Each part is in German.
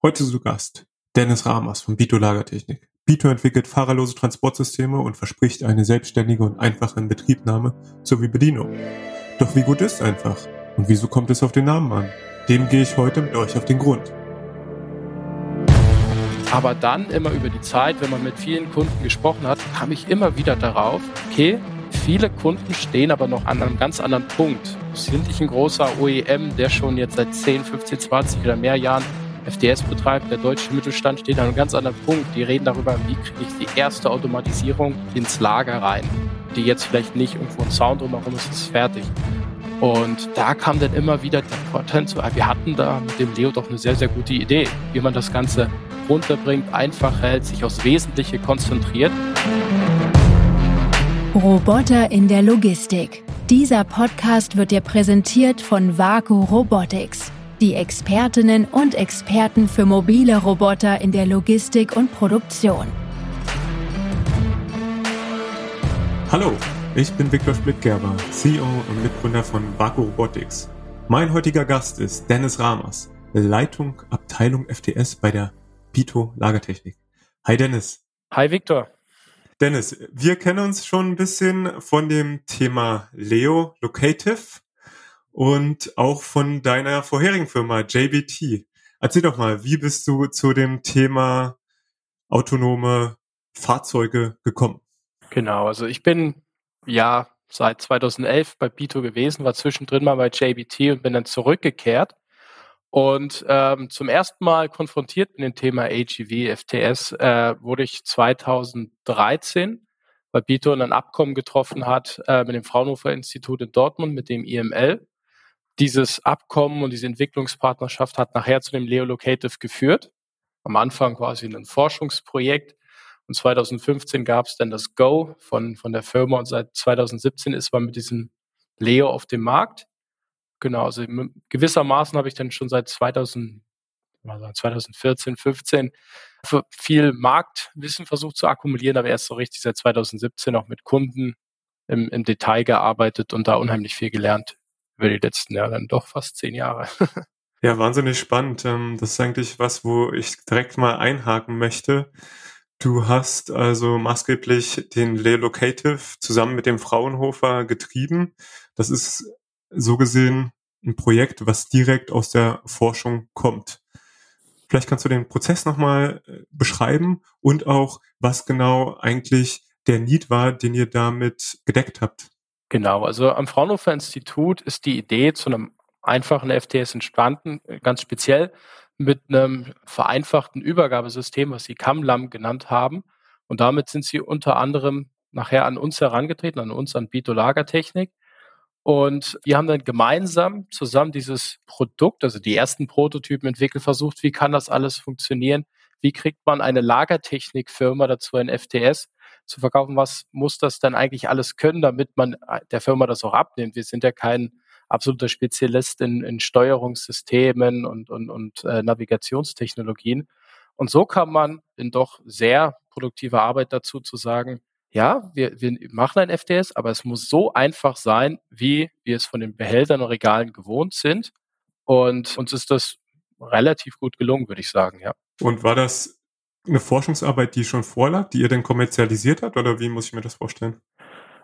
Heute zu Gast Dennis Ramers von Bito Lagertechnik. Bito entwickelt fahrerlose Transportsysteme und verspricht eine selbstständige und einfache Inbetriebnahme sowie Bedienung. Doch wie gut ist einfach? Und wieso kommt es auf den Namen an? Dem gehe ich heute mit euch auf den Grund. Aber dann immer über die Zeit, wenn man mit vielen Kunden gesprochen hat, kam ich immer wieder darauf, okay, viele Kunden stehen aber noch an einem ganz anderen Punkt. Sind nicht ein großer OEM, der schon jetzt seit 10, 15, 20 oder mehr Jahren FDS betreibt, der deutsche Mittelstand steht an einem ganz anderen Punkt. Die reden darüber, wie kriege ich die erste Automatisierung ins Lager rein, die jetzt vielleicht nicht irgendwo ein Sound drumherum ist, ist fertig. Und da kam dann immer wieder der Patent zu, ah, wir hatten da mit dem Leo doch eine sehr, sehr gute Idee, wie man das Ganze runterbringt, einfach hält, sich aufs Wesentliche konzentriert. Roboter in der Logistik. Dieser Podcast wird dir präsentiert von Vaku Robotics die Expertinnen und Experten für mobile Roboter in der Logistik und Produktion. Hallo, ich bin Viktor Splittgerber, CEO und Mitgründer von Baku Robotics. Mein heutiger Gast ist Dennis Ramers, Leitung Abteilung FTS bei der Pito Lagertechnik. Hi Dennis. Hi Viktor. Dennis, wir kennen uns schon ein bisschen von dem Thema Leo Locative und auch von deiner vorherigen Firma JBT. Erzähl doch mal, wie bist du zu dem Thema autonome Fahrzeuge gekommen? Genau, also ich bin ja seit 2011 bei Bito gewesen, war zwischendrin mal bei JBT und bin dann zurückgekehrt und ähm, zum ersten Mal konfrontiert mit dem Thema AGV, FTS, äh, wurde ich 2013 bei Bito ein Abkommen getroffen hat äh, mit dem Fraunhofer Institut in Dortmund, mit dem IML dieses Abkommen und diese Entwicklungspartnerschaft hat nachher zu dem Leo Locative geführt. Am Anfang quasi ein Forschungsprojekt. Und 2015 gab es dann das Go von, von der Firma und seit 2017 ist man mit diesem Leo auf dem Markt. Genau, also gewissermaßen habe ich dann schon seit 2000, 2014, 15 viel Marktwissen versucht zu akkumulieren, aber erst so richtig seit 2017 auch mit Kunden im, im Detail gearbeitet und da unheimlich viel gelernt über die letzten Jahre dann doch fast zehn Jahre. ja, wahnsinnig spannend. Ähm, das ist eigentlich was, wo ich direkt mal einhaken möchte. Du hast also maßgeblich den Lelocative zusammen mit dem Fraunhofer getrieben. Das ist so gesehen ein Projekt, was direkt aus der Forschung kommt. Vielleicht kannst du den Prozess nochmal äh, beschreiben und auch, was genau eigentlich der Need war, den ihr damit gedeckt habt. Genau, also am Fraunhofer Institut ist die Idee zu einem einfachen FTS entstanden, äh, ganz speziell mit einem vereinfachten Übergabesystem, was sie CAMLAM genannt haben. Und damit sind sie unter anderem nachher an uns herangetreten, an uns, an Bito Lagertechnik. Und wir haben dann gemeinsam zusammen dieses Produkt, also die ersten Prototypen entwickelt, versucht, wie kann das alles funktionieren? Wie kriegt man eine Lagertechnikfirma dazu, ein FTS, zu verkaufen, was muss das dann eigentlich alles können, damit man äh, der Firma das auch abnimmt. Wir sind ja kein absoluter Spezialist in, in Steuerungssystemen und, und, und äh, Navigationstechnologien. Und so kann man in doch sehr produktiver Arbeit dazu zu sagen, ja, wir, wir machen ein FDS, aber es muss so einfach sein, wie wir es von den Behältern und Regalen gewohnt sind. Und uns ist das relativ gut gelungen, würde ich sagen, ja. Und war das eine Forschungsarbeit, die schon vorlag, die ihr denn kommerzialisiert habt oder wie muss ich mir das vorstellen?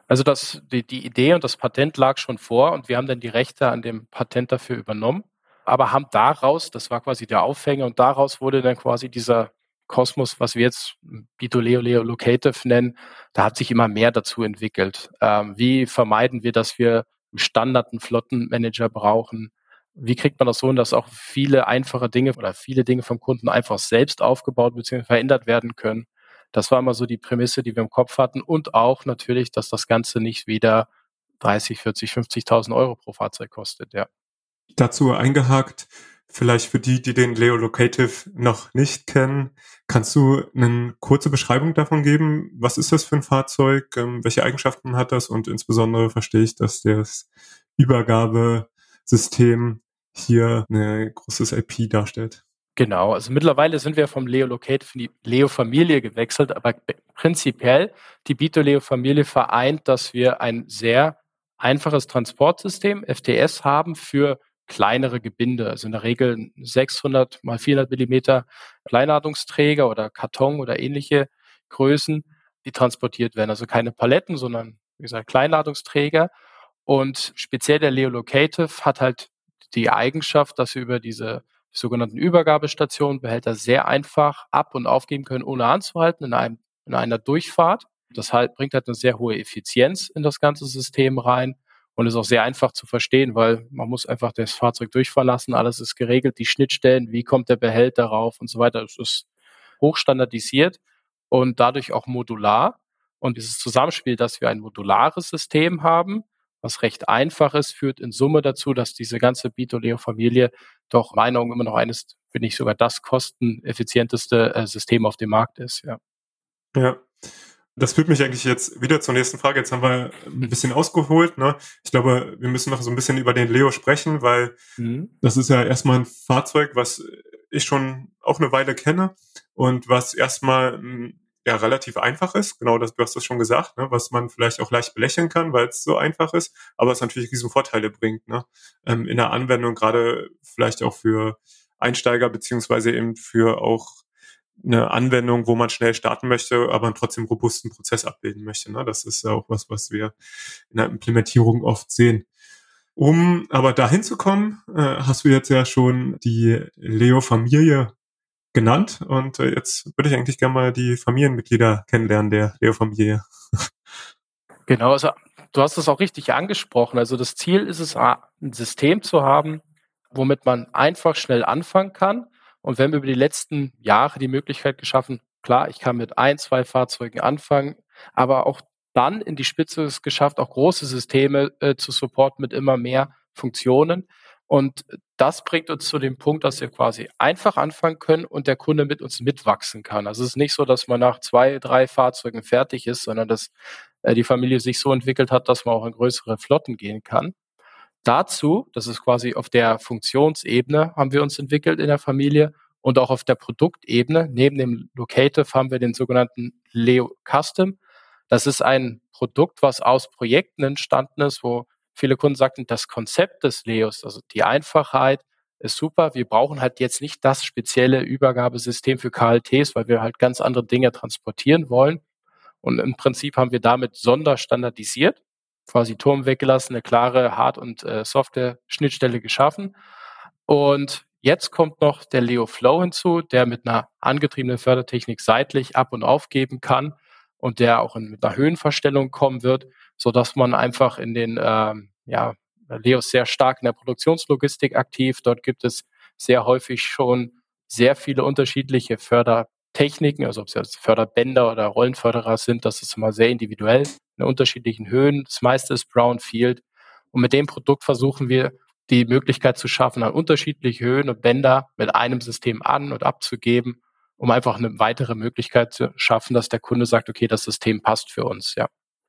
Also das, die, die Idee und das Patent lag schon vor und wir haben dann die Rechte an dem Patent dafür übernommen, aber haben daraus, das war quasi der Aufhänger und daraus wurde dann quasi dieser Kosmos, was wir jetzt Bitoleo Leo Locative nennen, da hat sich immer mehr dazu entwickelt. Ähm, wie vermeiden wir, dass wir Standard einen Flottenmanager brauchen? Wie kriegt man das so hin, dass auch viele einfache Dinge oder viele Dinge vom Kunden einfach selbst aufgebaut bzw. verändert werden können. Das war immer so die Prämisse, die wir im Kopf hatten und auch natürlich, dass das Ganze nicht wieder 30, 40, 50.000 Euro pro Fahrzeug kostet, ja. Dazu eingehakt, vielleicht für die, die den Leo Locative noch nicht kennen, kannst du eine kurze Beschreibung davon geben? Was ist das für ein Fahrzeug? Ähm, welche Eigenschaften hat das? Und insbesondere verstehe ich, dass das Übergabesystem hier eine großes IP darstellt. Genau, also mittlerweile sind wir vom Leo Locate in die Leo Familie gewechselt, aber prinzipiell die Bito Leo Familie vereint, dass wir ein sehr einfaches Transportsystem, FTS, haben für kleinere Gebinde, also in der Regel 600 mal 400 Millimeter Kleinladungsträger oder Karton oder ähnliche Größen, die transportiert werden. Also keine Paletten, sondern wie gesagt Kleinladungsträger. Und speziell der Leo Locative hat halt die Eigenschaft, dass wir über diese sogenannten Übergabestationen Behälter sehr einfach ab- und aufgeben können, ohne anzuhalten in, einem, in einer Durchfahrt. Das halt, bringt halt eine sehr hohe Effizienz in das ganze System rein und ist auch sehr einfach zu verstehen, weil man muss einfach das Fahrzeug durchfahren lassen, alles ist geregelt, die Schnittstellen, wie kommt der Behälter rauf und so weiter. Es ist hochstandardisiert und dadurch auch modular. Und dieses Zusammenspiel, dass wir ein modulares System haben, was recht einfach ist, führt in Summe dazu, dass diese ganze Bitoleo-Familie doch meiner Meinung immer noch eines, wenn nicht sogar das kosteneffizienteste äh, System auf dem Markt ist. Ja. Ja, das führt mich eigentlich jetzt wieder zur nächsten Frage. Jetzt haben wir ein bisschen ausgeholt. Ne? Ich glaube, wir müssen noch so ein bisschen über den Leo sprechen, weil mhm. das ist ja erstmal ein Fahrzeug, was ich schon auch eine Weile kenne und was erstmal hm, ja relativ einfach ist. Genau, das, du hast das schon gesagt, ne? was man vielleicht auch leicht belächeln kann, weil es so einfach ist, aber es natürlich riesen Vorteile bringt ne? Ähm, in der Anwendung, gerade vielleicht auch für Einsteiger beziehungsweise eben für auch eine Anwendung, wo man schnell starten möchte, aber trotzdem robusten Prozess abbilden möchte. Ne? Das ist ja auch was, was wir in der Implementierung oft sehen. Um aber dahin zu kommen, äh, hast du jetzt ja schon die Leo-Familie genannt und äh, jetzt würde ich eigentlich gerne mal die Familienmitglieder kennenlernen der Leo-Familie. Genau, also du hast es auch richtig angesprochen. Also das Ziel ist es, ein System zu haben, womit man einfach schnell anfangen kann und wir haben über die letzten Jahre die Möglichkeit geschaffen, klar, ich kann mit ein, zwei Fahrzeugen anfangen, aber auch dann in die Spitze es geschafft, auch große Systeme äh, zu supporten mit immer mehr Funktionen. Und das bringt uns zu dem Punkt, dass wir quasi einfach anfangen können und der Kunde mit uns mitwachsen kann. Also es ist nicht so, dass man nach zwei, drei Fahrzeugen fertig ist, sondern dass äh, die Familie sich so entwickelt hat, dass man auch in größere Flotten gehen kann. Dazu, das ist quasi auf der Funktionsebene, haben wir uns entwickelt in der Familie und auch auf der Produktebene. Neben dem Locative haben wir den sogenannten Leo Custom. Das ist ein Produkt, was aus Projekten entstanden ist, wo viele Kunden sagten, das Konzept des Leos, also die Einfachheit, ist super. Wir brauchen halt jetzt nicht das spezielle Übergabesystem für KLTs, weil wir halt ganz andere Dinge transportieren wollen. Und im Prinzip haben wir damit sonderstandardisiert quasi Turm weggelassen, eine klare Hard- und äh, Software-Schnittstelle geschaffen. Und jetzt kommt noch der Leo Flow hinzu, der mit einer angetriebenen Fördertechnik seitlich ab und aufgeben kann und der auch in, mit einer Höhenverstellung kommen wird, so dass man einfach in den, ähm, ja, Leo ist sehr stark in der Produktionslogistik aktiv. Dort gibt es sehr häufig schon sehr viele unterschiedliche Fördertechniken, also ob es jetzt Förderbänder oder Rollenförderer sind, das ist immer sehr individuell in unterschiedlichen Höhen. Das meiste ist Brownfield. Und mit dem Produkt versuchen wir, die Möglichkeit zu schaffen, an unterschiedliche Höhen und Bänder mit einem System an- und abzugeben, um einfach eine weitere Möglichkeit zu schaffen, dass der Kunde sagt, okay, das System passt für uns, ja.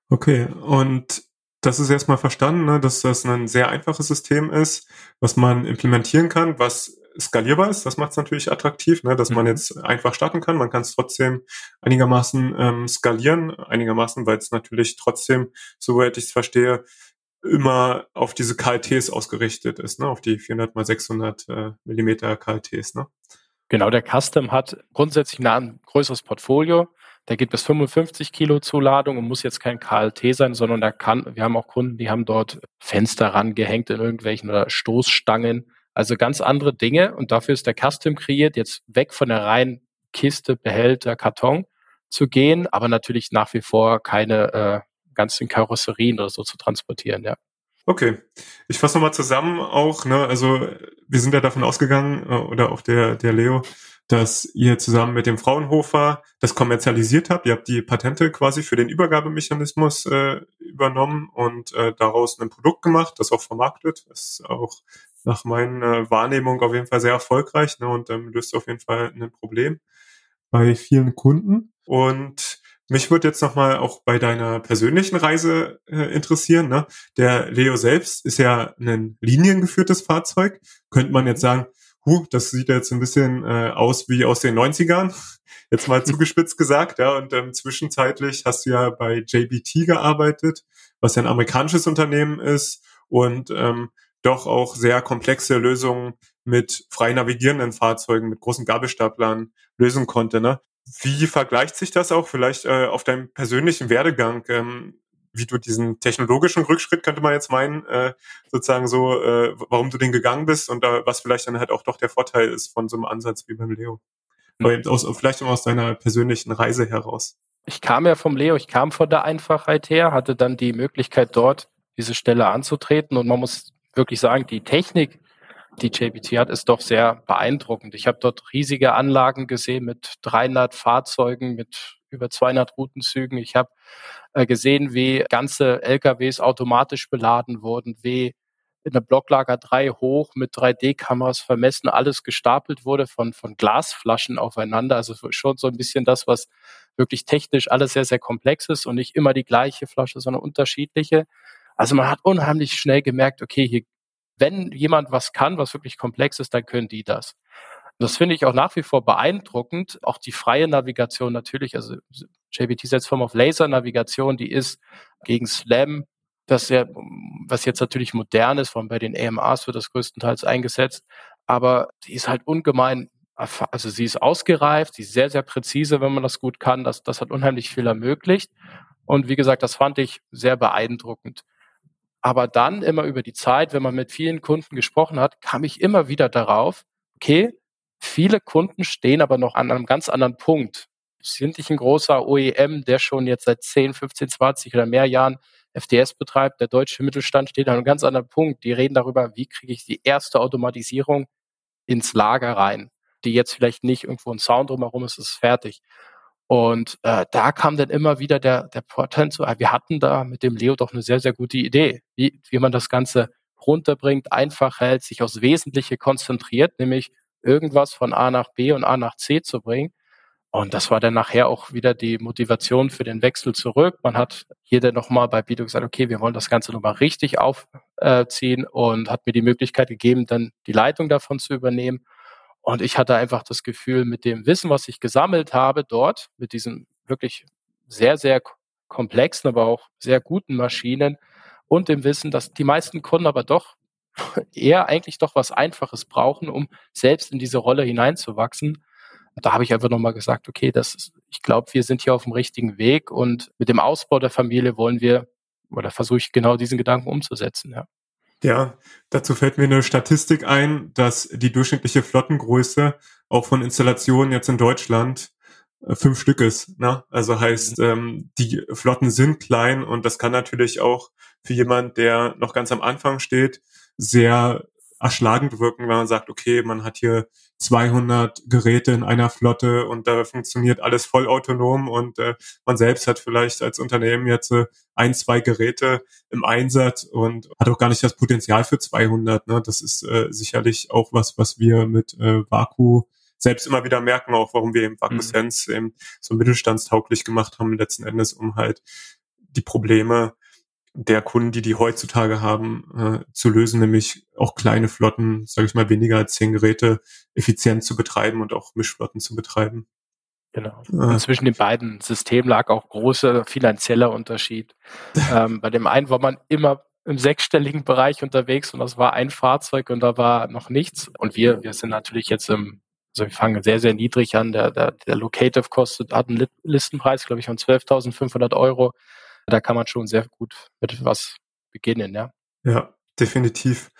Okay, und das ist erstmal verstanden, ne, dass das ein sehr einfaches System ist, was man implementieren kann, was skalierbar ist. Das macht es natürlich attraktiv, ne, dass mhm. man jetzt einfach starten kann. Man kann es trotzdem einigermaßen ähm, skalieren, einigermaßen, weil es natürlich trotzdem, soweit ich es verstehe, immer auf diese KLTs ausgerichtet ist, ne, auf die 400 mal 600 äh, Millimeter KLTs. Ne? Genau, der Custom hat grundsätzlich ein größeres Portfolio. Der geht bis 55 Kilo Zuladung und muss jetzt kein KLT sein, sondern da kann, wir haben auch Kunden, die haben dort Fenster rangehängt in irgendwelchen oder Stoßstangen also ganz andere Dinge und dafür ist der Custom kreiert, jetzt weg von der reinen Kiste, Behälter, Karton zu gehen, aber natürlich nach wie vor keine äh, ganzen Karosserien oder so zu transportieren, ja. Okay, ich fasse nochmal zusammen auch, ne, also wir sind ja davon ausgegangen, äh, oder auch der, der Leo, dass ihr zusammen mit dem Fraunhofer das kommerzialisiert habt. Ihr habt die Patente quasi für den Übergabemechanismus äh, übernommen und äh, daraus ein Produkt gemacht, das auch vermarktet. Das ist auch nach meiner Wahrnehmung auf jeden Fall sehr erfolgreich ne, und ähm, löst auf jeden Fall ein Problem bei vielen Kunden. Und mich würde jetzt nochmal auch bei deiner persönlichen Reise äh, interessieren. Ne? Der Leo selbst ist ja ein liniengeführtes Fahrzeug. Könnte man jetzt sagen, huh, das sieht jetzt ein bisschen äh, aus wie aus den 90ern. Jetzt mal zugespitzt gesagt, ja. Und ähm, zwischenzeitlich hast du ja bei JBT gearbeitet, was ja ein amerikanisches Unternehmen ist. Und ähm, doch auch sehr komplexe Lösungen mit frei navigierenden Fahrzeugen, mit großen Gabelstaplern lösen konnte. Ne? Wie vergleicht sich das auch vielleicht äh, auf deinem persönlichen Werdegang? Ähm, wie du diesen technologischen Rückschritt, könnte man jetzt meinen, äh, sozusagen so, äh, warum du den gegangen bist und äh, was vielleicht dann halt auch doch der Vorteil ist von so einem Ansatz wie beim Leo. Mhm. Aber aus, vielleicht auch aus deiner persönlichen Reise heraus. Ich kam ja vom Leo, ich kam von der Einfachheit her, hatte dann die Möglichkeit dort diese Stelle anzutreten und man muss wirklich sagen, die Technik, die JBT hat, ist doch sehr beeindruckend. Ich habe dort riesige Anlagen gesehen mit 300 Fahrzeugen, mit über 200 Routenzügen. Ich habe äh, gesehen, wie ganze LKWs automatisch beladen wurden, wie in der Blocklager 3 hoch mit 3D-Kameras vermessen, alles gestapelt wurde von, von Glasflaschen aufeinander. Also schon so ein bisschen das, was wirklich technisch alles sehr, sehr komplex ist und nicht immer die gleiche Flasche, sondern unterschiedliche. Also man hat unheimlich schnell gemerkt, okay, hier, wenn jemand was kann, was wirklich komplex ist, dann können die das. Das finde ich auch nach wie vor beeindruckend. Auch die freie Navigation natürlich, also JBT setzt Form auf Laser-Navigation, die ist gegen SLAM, das ja, was jetzt natürlich modern ist, vor allem bei den AMAs wird das größtenteils eingesetzt, aber die ist halt ungemein also sie ist ausgereift, sie ist sehr, sehr präzise, wenn man das gut kann. Das, das hat unheimlich viel ermöglicht. Und wie gesagt, das fand ich sehr beeindruckend. Aber dann immer über die Zeit, wenn man mit vielen Kunden gesprochen hat, kam ich immer wieder darauf, okay, viele Kunden stehen aber noch an einem ganz anderen Punkt. Sind nicht ein großer OEM, der schon jetzt seit 10, 15, 20 oder mehr Jahren FDS betreibt. Der deutsche Mittelstand steht an einem ganz anderen Punkt. Die reden darüber, wie kriege ich die erste Automatisierung ins Lager rein, die jetzt vielleicht nicht irgendwo ein Sound drumherum ist, ist fertig. Und äh, da kam dann immer wieder der, der Vorteil zu, wir hatten da mit dem Leo doch eine sehr, sehr gute Idee, wie, wie man das Ganze runterbringt, einfach hält, sich aufs Wesentliche konzentriert, nämlich irgendwas von A nach B und A nach C zu bringen. Und das war dann nachher auch wieder die Motivation für den Wechsel zurück. Man hat hier dann nochmal bei Bido gesagt, okay, wir wollen das Ganze nochmal richtig aufziehen und hat mir die Möglichkeit gegeben, dann die Leitung davon zu übernehmen. Und ich hatte einfach das Gefühl, mit dem Wissen, was ich gesammelt habe dort, mit diesen wirklich sehr, sehr komplexen, aber auch sehr guten Maschinen und dem Wissen, dass die meisten Kunden aber doch eher eigentlich doch was Einfaches brauchen, um selbst in diese Rolle hineinzuwachsen. Da habe ich einfach nochmal gesagt, okay, das ist, ich glaube, wir sind hier auf dem richtigen Weg und mit dem Ausbau der Familie wollen wir oder versuche ich genau diesen Gedanken umzusetzen, ja. Ja, dazu fällt mir eine Statistik ein, dass die durchschnittliche Flottengröße auch von Installationen jetzt in Deutschland äh, fünf Stück ist. Ne? Also heißt, mhm. ähm, die Flotten sind klein und das kann natürlich auch für jemand, der noch ganz am Anfang steht, sehr erschlagend wirken, wenn man sagt, okay, man hat hier 200 Geräte in einer Flotte und da funktioniert alles vollautonom und äh, man selbst hat vielleicht als Unternehmen jetzt äh, ein, zwei Geräte im Einsatz und hat auch gar nicht das Potenzial für 200. Ne? Das ist äh, sicherlich auch was, was wir mit äh, Vaku selbst immer wieder merken, auch warum wir eben Vaku Sense mhm. eben so mittelstandstauglich gemacht haben, letzten Endes, um halt die Probleme der Kunden, die die heutzutage haben, äh, zu lösen, nämlich auch kleine Flotten, sage ich mal, weniger als zehn Geräte effizient zu betreiben und auch Mischflotten zu betreiben. Genau. Und zwischen den beiden Systemen lag auch großer finanzieller Unterschied. ähm, bei dem einen war man immer im sechsstelligen Bereich unterwegs und das war ein Fahrzeug und da war noch nichts. Und wir, wir sind natürlich jetzt im, also wir fangen sehr, sehr niedrig an. Der, der, der Locative kostet, hat einen Listenpreis, glaube ich, von 12.500 Euro da kann man schon sehr gut mit was beginnen, ja. Ja, definitiv.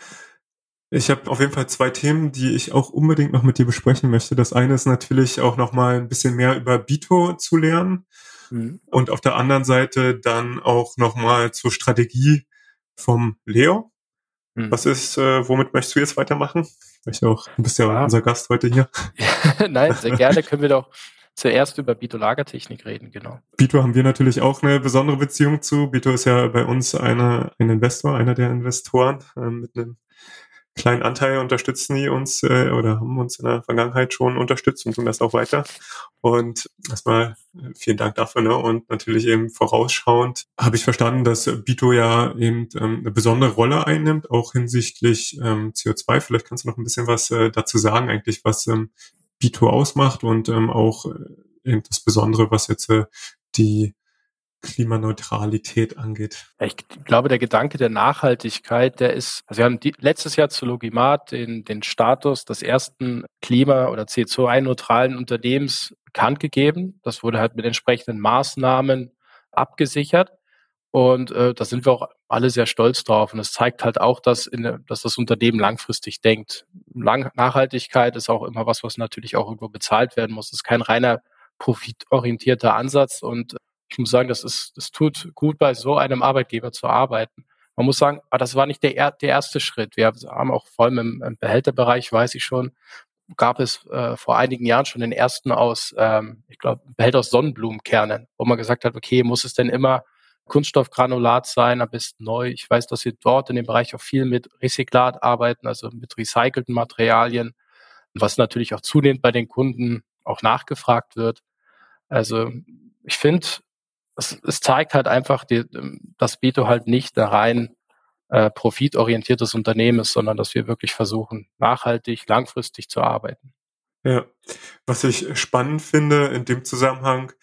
Ich habe auf jeden Fall zwei Themen, die ich auch unbedingt noch mit dir besprechen möchte. Das eine ist natürlich auch noch mal ein bisschen mehr über Bito zu lernen mhm. und auf der anderen Seite dann auch noch mal zur Strategie vom Leo. Mhm. Was ist, äh, womit möchtest du jetzt weitermachen? Ich auch. Du bist ja, ja. unser Gast heute hier. Nein, sehr gerne können wir doch zuerst über Bito-Lagertechnik reden, genau. Bito haben wir natürlich auch eine besondere Beziehung zu. Bito ist ja bei uns einer, ein Investor, einer der Investoren äh, mit einem kleinen Anteil unterstützen die uns äh, oder haben uns in der Vergangenheit schon unterstützt und tun das auch weiter. Und erstmal äh, vielen Dank dafür. Ne? Und natürlich eben vorausschauend habe ich verstanden, dass Bito ja eben ähm, eine besondere Rolle einnimmt, auch hinsichtlich ähm, CO2. Vielleicht kannst du noch ein bisschen was äh, dazu sagen, eigentlich, was ähm, Bito ausmacht und ähm, auch äh, eben das Besondere, was jetzt äh, die Klimaneutralität angeht? Ich glaube, der Gedanke der Nachhaltigkeit, der ist, also wir haben die, letztes Jahr zu Logimat den, den Status des ersten Klima- oder CO2-neutralen Unternehmens bekannt gegeben. Das wurde halt mit entsprechenden Maßnahmen abgesichert. Und äh, da sind wir auch alle sehr stolz drauf. Und es zeigt halt auch, dass, in, dass das Unternehmen langfristig denkt. Lang Nachhaltigkeit ist auch immer was, was natürlich auch irgendwo bezahlt werden muss. Es ist kein reiner profitorientierter Ansatz. Und ich muss sagen, das ist, das tut gut bei so einem Arbeitgeber zu arbeiten. Man muss sagen, ah, das war nicht der, der erste Schritt. Wir haben auch vor allem im, im Behälterbereich, weiß ich schon, gab es äh, vor einigen Jahren schon den ersten aus, ähm, ich glaube, Behälter aus Sonnenblumenkernen, wo man gesagt hat, okay, muss es denn immer Kunststoffgranulat sein, am besten neu. Ich weiß, dass wir dort in dem Bereich auch viel mit Rezyklat arbeiten, also mit recycelten Materialien, was natürlich auch zunehmend bei den Kunden auch nachgefragt wird. Also ich finde, es, es, zeigt halt einfach, die, dass Bito halt nicht ein rein äh, profitorientiertes Unternehmen ist, sondern dass wir wirklich versuchen, nachhaltig, langfristig zu arbeiten. Ja, was ich spannend finde in dem Zusammenhang,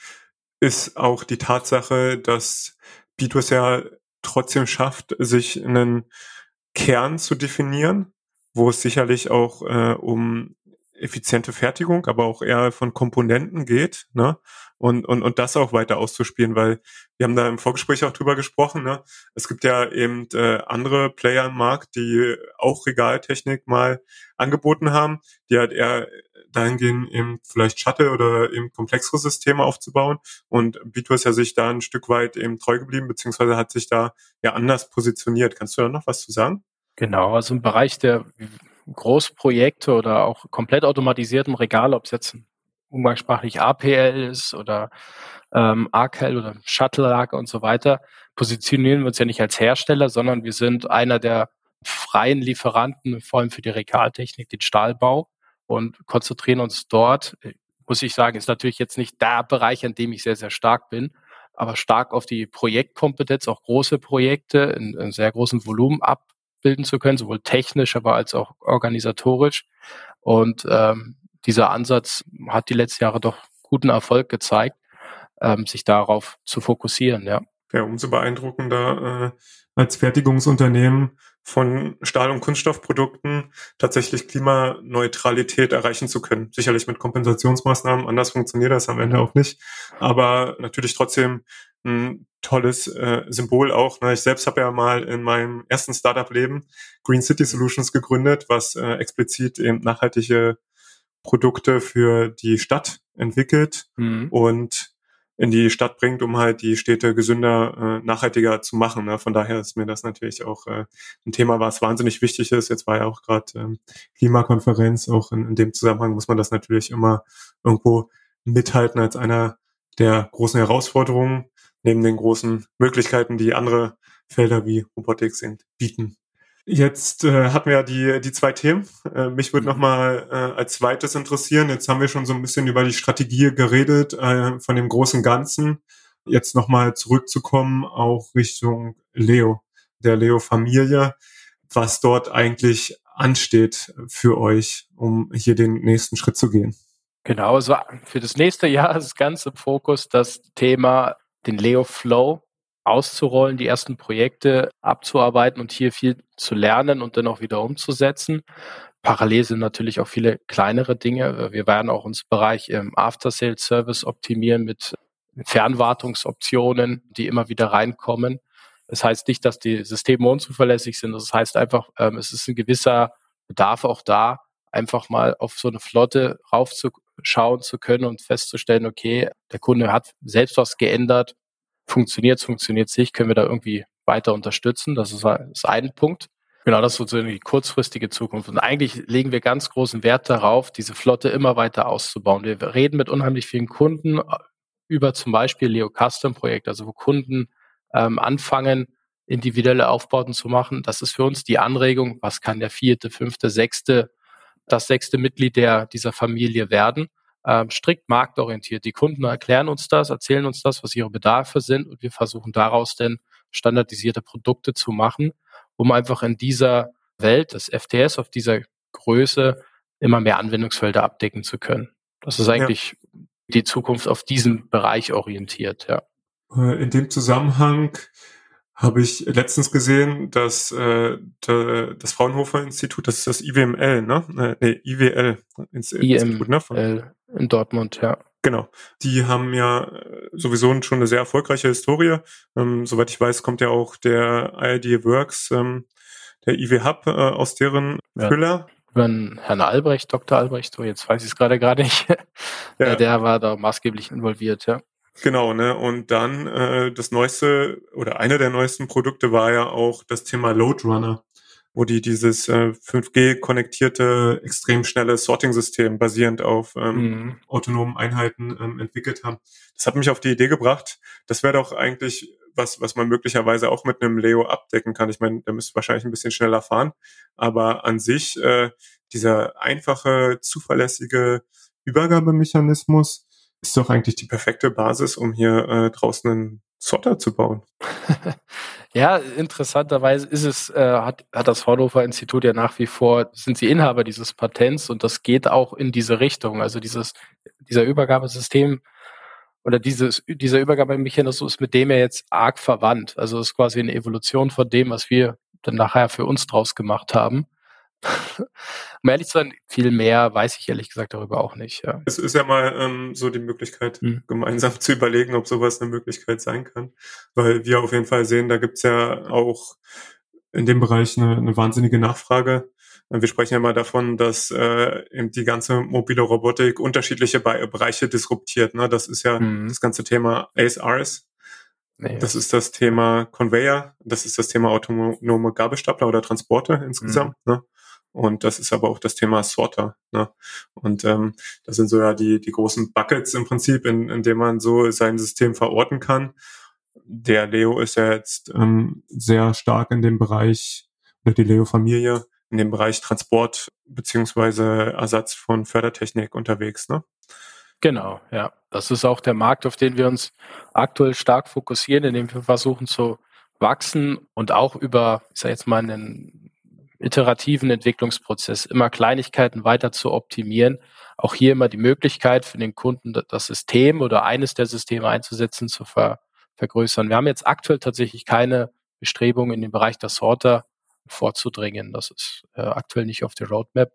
ist auch die Tatsache, dass Bitus ja trotzdem schafft, sich einen Kern zu definieren, wo es sicherlich auch äh, um effiziente Fertigung, aber auch eher von Komponenten geht, ne? Und, und, und das auch weiter auszuspielen, weil wir haben da im Vorgespräch auch drüber gesprochen, ne? Es gibt ja eben äh, andere Player im Markt, die auch Regaltechnik mal angeboten haben, die halt eher dahingehend eben vielleicht Shuttle oder eben komplexere Systeme aufzubauen. Und Bito ist ja sich da ein Stück weit eben treu geblieben, beziehungsweise hat sich da ja anders positioniert. Kannst du da noch was zu sagen? Genau, also im Bereich der Großprojekte oder auch komplett automatisierten Regale, ob es jetzt umgangssprachlich APL ist oder ähm, ACL oder Shuttle-Lager und so weiter, positionieren wir uns ja nicht als Hersteller, sondern wir sind einer der freien Lieferanten, vor allem für die Regaltechnik, den Stahlbau und konzentrieren uns dort, muss ich sagen, ist natürlich jetzt nicht der Bereich, an dem ich sehr, sehr stark bin, aber stark auf die Projektkompetenz, auch große Projekte in, in sehr großem Volumen abbilden zu können, sowohl technisch, aber als auch organisatorisch. Und ähm, dieser Ansatz hat die letzten Jahre doch guten Erfolg gezeigt, ähm, sich darauf zu fokussieren, ja. Ja, umso beeindruckender äh, als Fertigungsunternehmen von Stahl- und Kunststoffprodukten tatsächlich Klimaneutralität erreichen zu können. Sicherlich mit Kompensationsmaßnahmen, anders funktioniert das am Ende auch nicht, aber natürlich trotzdem ein tolles äh, Symbol auch. Ne? Ich selbst habe ja mal in meinem ersten Startup-Leben Green City Solutions gegründet, was äh, explizit eben nachhaltige Produkte für die Stadt entwickelt mhm. und in die Stadt bringt, um halt die Städte gesünder, äh, nachhaltiger zu machen. Ne? Von daher ist mir das natürlich auch äh, ein Thema, was wahnsinnig wichtig ist. Jetzt war ja auch gerade ähm, Klimakonferenz, auch in, in dem Zusammenhang muss man das natürlich immer irgendwo mithalten als einer der großen Herausforderungen, neben den großen Möglichkeiten, die andere Felder wie Robotik sind, bieten. Jetzt äh, hatten wir ja die, die zwei Themen. Äh, mich würde nochmal äh, als zweites interessieren. Jetzt haben wir schon so ein bisschen über die Strategie geredet, äh, von dem großen Ganzen. Jetzt nochmal zurückzukommen, auch Richtung Leo, der Leo-Familie, was dort eigentlich ansteht für euch, um hier den nächsten Schritt zu gehen. Genau, so für das nächste Jahr ist ganz im Fokus das Thema den Leo Flow auszurollen, die ersten Projekte abzuarbeiten und hier viel zu lernen und dann auch wieder umzusetzen. Parallel sind natürlich auch viele kleinere Dinge. Wir werden auch uns Bereich im After-Sales-Service optimieren mit Fernwartungsoptionen, die immer wieder reinkommen. Das heißt nicht, dass die Systeme unzuverlässig sind. Das heißt einfach, ähm, es ist ein gewisser Bedarf auch da, einfach mal auf so eine Flotte raufzuschauen zu können und festzustellen, okay, der Kunde hat selbst was geändert, funktioniert es, funktioniert es nicht, können wir da irgendwie weiter unterstützen. Das ist, ist ein Punkt. Genau, das ist sozusagen die kurzfristige Zukunft. Und eigentlich legen wir ganz großen Wert darauf, diese Flotte immer weiter auszubauen. Wir reden mit unheimlich vielen Kunden äh, über zum Beispiel Leo Custom Projekt, also wo Kunden ähm, anfangen, individuelle Aufbauten zu machen. Das ist für uns die Anregung, was kann der vierte, fünfte, sechste, das sechste Mitglied der, dieser Familie werden ähm, strikt marktorientiert. Die Kunden erklären uns das, erzählen uns das, was ihre Bedarfe sind und wir versuchen daraus dann standardisierte Produkte zu machen, um einfach in dieser Welt des FTS auf dieser Größe immer mehr Anwendungsfelder abdecken zu können. Das ist eigentlich ja. die Zukunft auf diesen Bereich orientiert, ja. Äh, in dem Zusammenhang habe ich letztens gesehen, dass äh, das Fraunhofer Institut, das ist das IWML, ne? Äh, nee, IWL Institut, ne? Von, in Dortmund, ja. Genau. Die haben ja äh, sowieso schon eine sehr erfolgreiche Historie. Ähm, soweit ich weiß, kommt ja auch der IID Works, ähm, der IW Hub äh, aus deren ja. Füller. Über Herrn Albrecht, Dr. Albrecht, so jetzt weiß ich es gerade gerade nicht. ja. Der war da maßgeblich involviert, ja. Genau, ne? Und dann äh, das neueste oder eine der neuesten Produkte war ja auch das Thema Load Runner, wo die dieses äh, 5G konnektierte, extrem schnelle Sorting-System basierend auf ähm, mhm. autonomen Einheiten ähm, entwickelt haben. Das hat mich auf die Idee gebracht. Das wäre doch eigentlich was, was man möglicherweise auch mit einem Leo abdecken kann. Ich meine, der müsste wahrscheinlich ein bisschen schneller fahren, aber an sich äh, dieser einfache, zuverlässige Übergabemechanismus, ist doch eigentlich die perfekte Basis, um hier äh, draußen einen Sorter zu bauen. ja, interessanterweise ist es, äh, hat, hat das Fraunhofer Institut ja nach wie vor, sind sie Inhaber dieses Patents und das geht auch in diese Richtung. Also dieses, dieser Übergabesystem oder dieses, dieser Übergabemechanismus mit dem ja jetzt arg verwandt. Also es ist quasi eine Evolution von dem, was wir dann nachher für uns draus gemacht haben um ehrlich zu sein, viel mehr weiß ich ehrlich gesagt darüber auch nicht. Ja. Es ist ja mal ähm, so die Möglichkeit, hm. gemeinsam zu überlegen, ob sowas eine Möglichkeit sein kann. Weil wir auf jeden Fall sehen, da gibt's ja auch in dem Bereich eine, eine wahnsinnige Nachfrage. Wir sprechen ja mal davon, dass äh, eben die ganze mobile Robotik unterschiedliche Be Bereiche disruptiert. Ne? Das ist ja hm. das ganze Thema ASRs, Nee. Das ist das Thema Conveyor, das ist das Thema autonome Gabelstapler oder Transporte insgesamt. Mhm. Ne? Und das ist aber auch das Thema Sorter. Ne? Und ähm, das sind so ja die, die großen Buckets im Prinzip, in, in dem man so sein System verorten kann. Der Leo ist ja jetzt ähm, sehr stark in dem Bereich, oder die Leo-Familie, in dem Bereich Transport beziehungsweise Ersatz von Fördertechnik unterwegs. Ne? Genau, ja. Das ist auch der Markt, auf den wir uns aktuell stark fokussieren, indem wir versuchen zu wachsen und auch über, ich sage jetzt mal, einen iterativen Entwicklungsprozess immer Kleinigkeiten weiter zu optimieren. Auch hier immer die Möglichkeit für den Kunden, das System oder eines der Systeme einzusetzen, zu ver vergrößern. Wir haben jetzt aktuell tatsächlich keine Bestrebungen in den Bereich der Sorter vorzudringen. Das ist äh, aktuell nicht auf der Roadmap.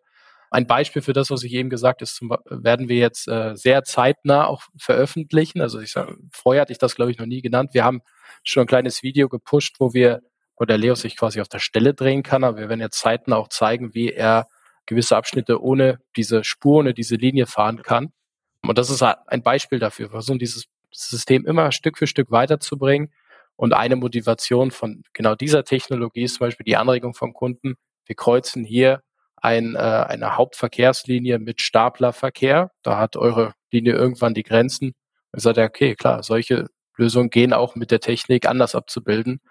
Ein Beispiel für das, was ich eben gesagt habe, werden wir jetzt äh, sehr zeitnah auch veröffentlichen. Also ich sage, vorher hatte ich das, glaube ich, noch nie genannt. Wir haben schon ein kleines Video gepusht, wo wir wo der Leo sich quasi auf der Stelle drehen kann. Aber wir werden jetzt Zeiten auch zeigen, wie er gewisse Abschnitte ohne diese Spur, ohne diese Linie fahren kann. Und das ist ein Beispiel dafür. Versuchen dieses System immer Stück für Stück weiterzubringen. Und eine Motivation von genau dieser Technologie ist zum Beispiel die Anregung vom Kunden. Wir kreuzen hier ein, äh, eine Hauptverkehrslinie mit Staplerverkehr. Da hat eure Linie irgendwann die Grenzen. Und sagt er, okay, klar, solche Lösungen gehen auch mit der Technik anders abzubilden.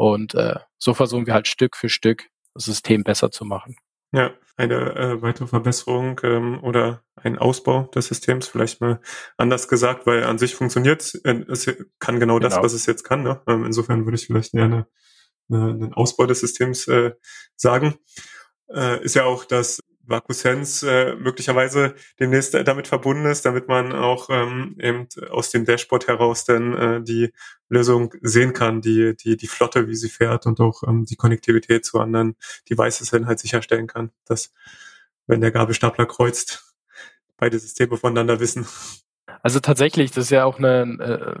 Und äh, so versuchen wir halt Stück für Stück das System besser zu machen. Ja, eine äh, weitere Verbesserung ähm, oder ein Ausbau des Systems, vielleicht mal anders gesagt, weil an sich funktioniert äh, es kann genau, genau, das, was es jetzt kann. Ne? Ähm, insofern würde ich vielleicht gerne eine, einen Ausbau des Systems äh, sagen. Äh, ist ja auch das VacuSense äh, möglicherweise demnächst damit verbunden ist, damit man auch ähm, eben aus dem Dashboard heraus dann äh, die Lösung sehen kann, die, die, die Flotte, wie sie fährt und auch ähm, die Konnektivität zu anderen Devices dann halt sicherstellen kann, dass wenn der Gabelstapler kreuzt, beide Systeme voneinander wissen. Also tatsächlich, das ist ja auch ein äh,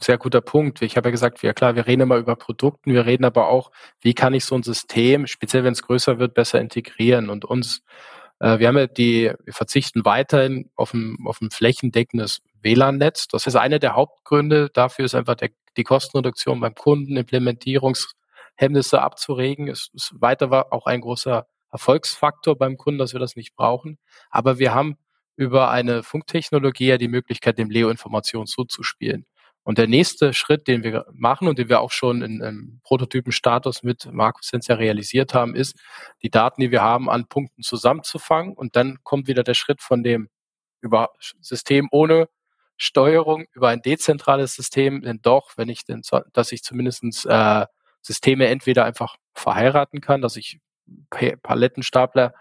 sehr guter Punkt. Ich habe ja gesagt, ja klar, wir reden immer über Produkten, wir reden aber auch, wie kann ich so ein System, speziell wenn es größer wird, besser integrieren und uns, äh, wir haben ja die, wir verzichten weiterhin auf ein, auf ein flächendeckendes WLAN-Netz. Das ist einer der Hauptgründe dafür, ist einfach der, die Kostenreduktion beim Kunden, Implementierungshemmnisse abzuregen. Es ist weiter auch ein großer Erfolgsfaktor beim Kunden, dass wir das nicht brauchen. Aber wir haben über eine Funktechnologie ja die Möglichkeit, dem Leo Informationen zuzuspielen. Und der nächste Schritt, den wir machen und den wir auch schon in, im Prototypenstatus mit Markus Sense realisiert haben, ist, die Daten, die wir haben, an Punkten zusammenzufangen. Und dann kommt wieder der Schritt von dem über System ohne Steuerung über ein dezentrales System, denn doch, wenn ich denn, dass ich zumindestens äh, Systeme entweder einfach verheiraten kann, dass ich Palettenstapler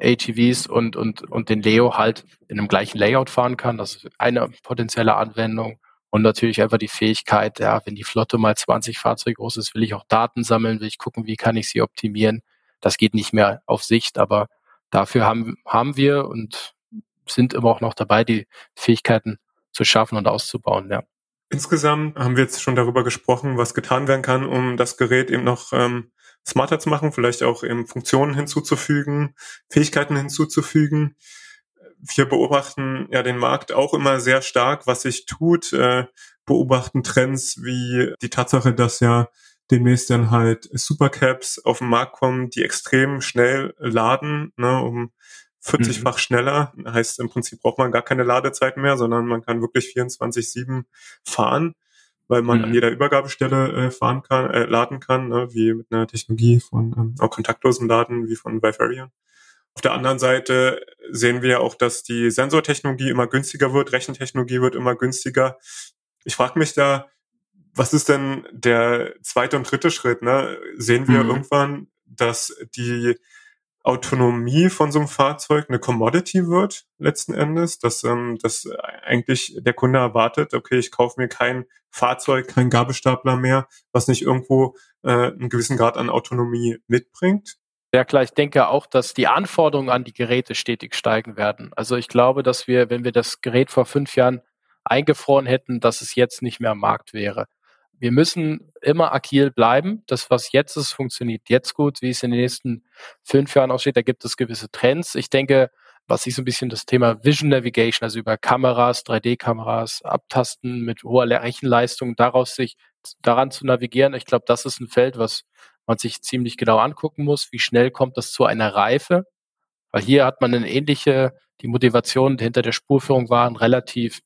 ATVs und, und, und den Leo halt in einem gleichen Layout fahren kann. Das ist eine potenzielle Anwendung. Und natürlich einfach die Fähigkeit, ja, wenn die Flotte mal 20 Fahrzeuge groß ist, will ich auch Daten sammeln, will ich gucken, wie kann ich sie optimieren. Das geht nicht mehr auf Sicht, aber dafür haben, haben wir und sind immer auch noch dabei, die Fähigkeiten zu schaffen und auszubauen, ja. Insgesamt haben wir jetzt schon darüber gesprochen, was getan werden kann, um das Gerät eben noch ähm, smarter zu machen, vielleicht auch eben Funktionen hinzuzufügen, Fähigkeiten hinzuzufügen. Wir beobachten ja den Markt auch immer sehr stark, was sich tut, äh, beobachten Trends wie die Tatsache, dass ja demnächst dann halt Supercaps auf den Markt kommen, die extrem schnell laden, ne, um 40-fach mhm. schneller. Heißt, im Prinzip braucht man gar keine Ladezeit mehr, sondern man kann wirklich 24-7 fahren, weil man mhm. an jeder Übergabestelle äh, fahren kann, äh, laden kann, ne, wie mit einer Technologie von ähm, auch kontaktlosen Laden wie von Vivarion. Auf der anderen Seite sehen wir auch, dass die Sensortechnologie immer günstiger wird, Rechentechnologie wird immer günstiger. Ich frage mich da, was ist denn der zweite und dritte Schritt? Ne? Sehen wir mhm. irgendwann, dass die Autonomie von so einem Fahrzeug eine Commodity wird, letzten Endes, dass, ähm, dass eigentlich der Kunde erwartet, okay, ich kaufe mir kein Fahrzeug, kein Gabelstapler mehr, was nicht irgendwo äh, einen gewissen Grad an Autonomie mitbringt. Ja klar, ich denke auch, dass die Anforderungen an die Geräte stetig steigen werden. Also ich glaube, dass wir, wenn wir das Gerät vor fünf Jahren eingefroren hätten, dass es jetzt nicht mehr am Markt wäre wir müssen immer agil bleiben. Das, was jetzt ist, funktioniert jetzt gut. Wie es in den nächsten fünf Jahren aussieht, da gibt es gewisse Trends. Ich denke, was ich so ein bisschen das Thema Vision Navigation, also über Kameras, 3D-Kameras, Abtasten mit hoher Rechenleistung, daraus sich daran zu navigieren. Ich glaube, das ist ein Feld, was man sich ziemlich genau angucken muss. Wie schnell kommt das zu einer Reife? Weil hier hat man eine ähnliche, die Motivation hinter der Spurführung waren relativ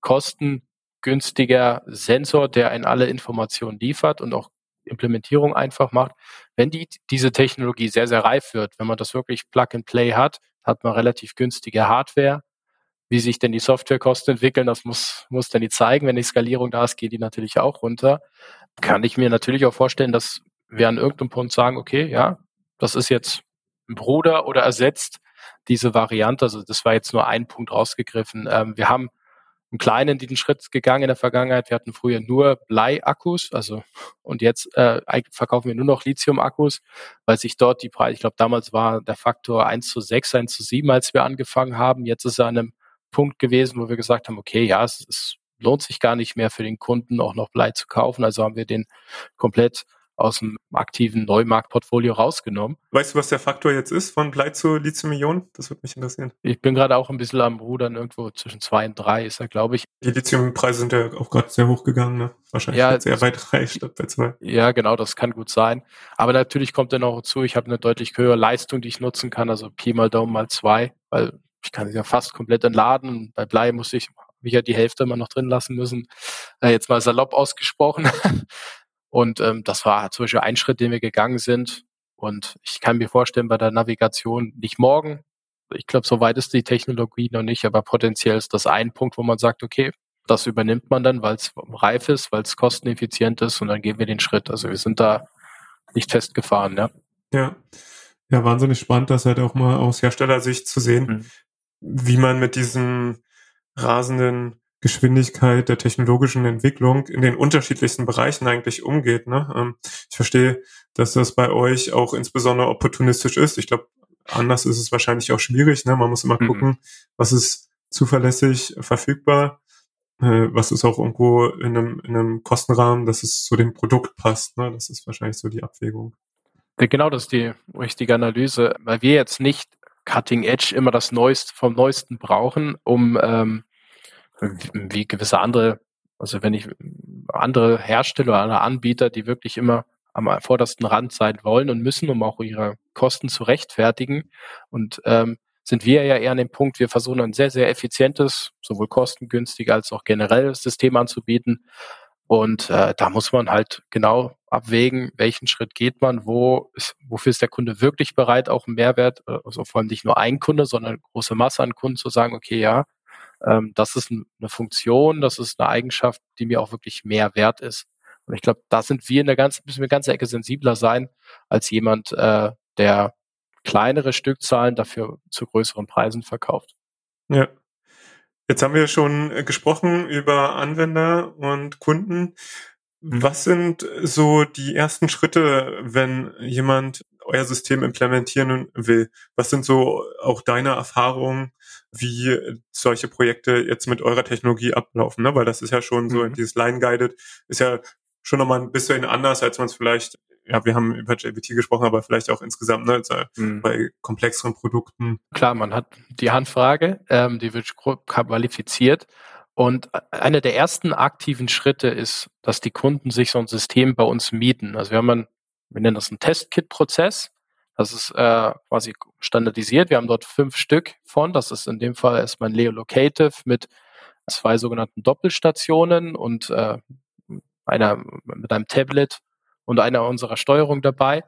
kosten günstiger Sensor, der in alle Informationen liefert und auch Implementierung einfach macht. Wenn die, diese Technologie sehr, sehr reif wird, wenn man das wirklich Plug and Play hat, hat man relativ günstige Hardware. Wie sich denn die Softwarekosten entwickeln, das muss, muss dann die zeigen. Wenn die Skalierung da ist, geht die natürlich auch runter. Kann ich mir natürlich auch vorstellen, dass wir an irgendeinem Punkt sagen, okay, ja, das ist jetzt ein Bruder oder ersetzt diese Variante. Also das war jetzt nur ein Punkt rausgegriffen. Ähm, wir haben einen kleinen den Schritt gegangen in der Vergangenheit. Wir hatten früher nur Bleiakkus, also und jetzt äh, verkaufen wir nur noch Lithium-Akkus, weil sich dort die Preise, ich glaube, damals war der Faktor 1 zu 6, 1 zu 7, als wir angefangen haben. Jetzt ist er an einem Punkt gewesen, wo wir gesagt haben, okay, ja, es, es lohnt sich gar nicht mehr für den Kunden auch noch Blei zu kaufen. Also haben wir den komplett aus dem aktiven Neumarktportfolio rausgenommen. Weißt du, was der Faktor jetzt ist von Blei zu Lithium-Ionen? Das würde mich interessieren. Ich bin gerade auch ein bisschen am Rudern, irgendwo zwischen zwei und drei ist er, glaube ich. Die Lithiumpreise sind ja auch gerade sehr hoch gegangen, ne? Wahrscheinlich ja, sehr bei drei statt bei zwei. Ja, genau, das kann gut sein. Aber natürlich kommt dann auch zu, ich habe eine deutlich höhere Leistung, die ich nutzen kann, also Pi mal Daumen mal zwei, weil ich kann es ja fast komplett entladen. Bei Blei muss ich mich ja die Hälfte immer noch drin lassen müssen. Äh, jetzt mal salopp ausgesprochen. Und ähm, das war zum Beispiel ein Schritt, den wir gegangen sind. Und ich kann mir vorstellen, bei der Navigation nicht morgen. Ich glaube, so weit ist die Technologie noch nicht, aber potenziell ist das ein Punkt, wo man sagt, okay, das übernimmt man dann, weil es reif ist, weil es kosteneffizient ist und dann gehen wir den Schritt. Also wir sind da nicht festgefahren, ja. Ja. Ja, wahnsinnig spannend, das halt auch mal aus Herstellersicht zu sehen, mhm. wie man mit diesen rasenden Geschwindigkeit der technologischen Entwicklung in den unterschiedlichsten Bereichen eigentlich umgeht. Ne? Ähm, ich verstehe, dass das bei euch auch insbesondere opportunistisch ist. Ich glaube, anders ist es wahrscheinlich auch schwierig. Ne? Man muss immer mhm. gucken, was ist zuverlässig verfügbar, äh, was ist auch irgendwo in einem, in einem Kostenrahmen, dass es zu dem Produkt passt. Ne? Das ist wahrscheinlich so die Abwägung. Genau, das ist die richtige Analyse, weil wir jetzt nicht Cutting Edge immer das Neueste vom Neuesten brauchen, um ähm, wie gewisse andere, also wenn ich andere Hersteller oder andere Anbieter, die wirklich immer am vordersten Rand sein wollen und müssen, um auch ihre Kosten zu rechtfertigen. Und ähm, sind wir ja eher an dem Punkt, wir versuchen ein sehr, sehr effizientes, sowohl kostengünstig als auch generelles System anzubieten. Und äh, da muss man halt genau abwägen, welchen Schritt geht man, wo ist, wofür ist der Kunde wirklich bereit, auch einen Mehrwert, also vor allem nicht nur ein Kunde, sondern eine große Masse an Kunden zu sagen, okay, ja, ähm, das ist eine Funktion, das ist eine Eigenschaft, die mir auch wirklich mehr wert ist. Und ich glaube, da sind wir in der ganzen, müssen wir ganze Ecke sensibler sein als jemand, äh, der kleinere Stückzahlen dafür zu größeren Preisen verkauft. Ja. Jetzt haben wir schon gesprochen über Anwender und Kunden. Was sind so die ersten Schritte, wenn jemand euer System implementieren will? Was sind so auch deine Erfahrungen, wie solche Projekte jetzt mit eurer Technologie ablaufen? Ne? Weil das ist ja schon so, mhm. dieses Line-Guided ist ja schon nochmal ein bisschen anders, als man es vielleicht, ja, wir haben über JBT gesprochen, aber vielleicht auch insgesamt ne, mhm. bei komplexeren Produkten. Klar, man hat die Handfrage, ähm, die wird qualifiziert und einer der ersten aktiven Schritte ist, dass die Kunden sich so ein System bei uns mieten. Also wir haben einen, wir nennen das einen Testkit-Prozess. Das ist äh, quasi standardisiert. Wir haben dort fünf Stück von. Das ist in dem Fall erstmal ein Leo Locative mit zwei sogenannten Doppelstationen und äh, einer mit einem Tablet und einer unserer Steuerung dabei.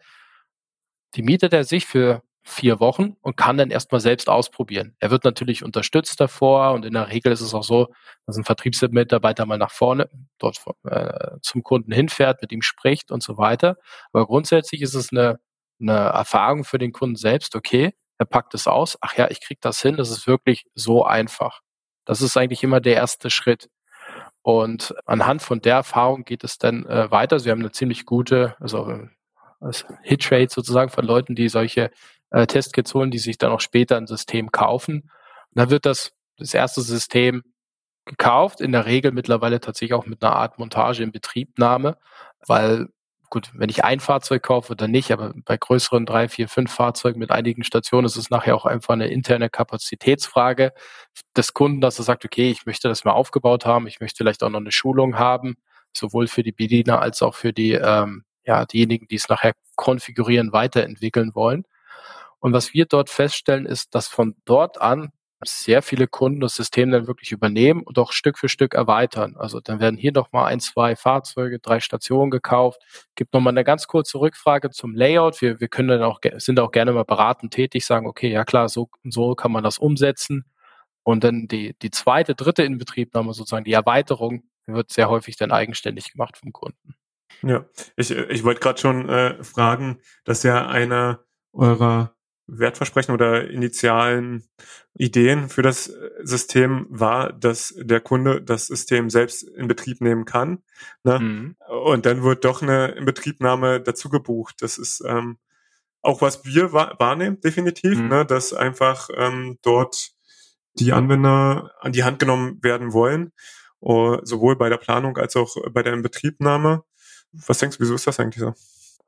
Die mietet er sich für vier Wochen und kann dann erstmal selbst ausprobieren. Er wird natürlich unterstützt davor und in der Regel ist es auch so, dass ein Vertriebsmitarbeiter mal nach vorne dort äh, zum Kunden hinfährt, mit ihm spricht und so weiter. Aber grundsätzlich ist es eine, eine Erfahrung für den Kunden selbst, okay, er packt es aus, ach ja, ich krieg das hin, das ist wirklich so einfach. Das ist eigentlich immer der erste Schritt. Und anhand von der Erfahrung geht es dann äh, weiter. Also wir haben eine ziemlich gute, also äh, Hitrate sozusagen von Leuten, die solche äh, Testkits holen, die sich dann auch später ein System kaufen. Und dann wird das, das erste System gekauft, in der Regel mittlerweile tatsächlich auch mit einer Art Montage in Betriebnahme, weil gut, wenn ich ein Fahrzeug kaufe oder nicht, aber bei größeren drei, vier, fünf Fahrzeugen mit einigen Stationen ist es nachher auch einfach eine interne Kapazitätsfrage des Kunden, dass er sagt, okay, ich möchte das mal aufgebaut haben, ich möchte vielleicht auch noch eine Schulung haben, sowohl für die Bediener als auch für die, ähm, ja, diejenigen, die es nachher konfigurieren, weiterentwickeln wollen. Und was wir dort feststellen, ist, dass von dort an sehr viele Kunden das System dann wirklich übernehmen und auch Stück für Stück erweitern. Also dann werden hier nochmal ein, zwei Fahrzeuge, drei Stationen gekauft. Gibt nochmal eine ganz kurze Rückfrage zum Layout. Wir, wir können dann auch, sind auch gerne mal beratend tätig, sagen, okay, ja klar, so, so kann man das umsetzen. Und dann die, die zweite, dritte Inbetriebnahme, sozusagen die Erweiterung, wird sehr häufig dann eigenständig gemacht vom Kunden. Ja, ich, ich wollte gerade schon äh, fragen, dass ja einer eurer Wertversprechen oder initialen Ideen für das System war, dass der Kunde das System selbst in Betrieb nehmen kann. Ne? Mhm. Und dann wird doch eine Inbetriebnahme dazu gebucht. Das ist ähm, auch was wir wahrnehmen, definitiv, mhm. ne? dass einfach ähm, dort die Anwender an die Hand genommen werden wollen, uh, sowohl bei der Planung als auch bei der Inbetriebnahme. Was denkst du, wieso ist das eigentlich so?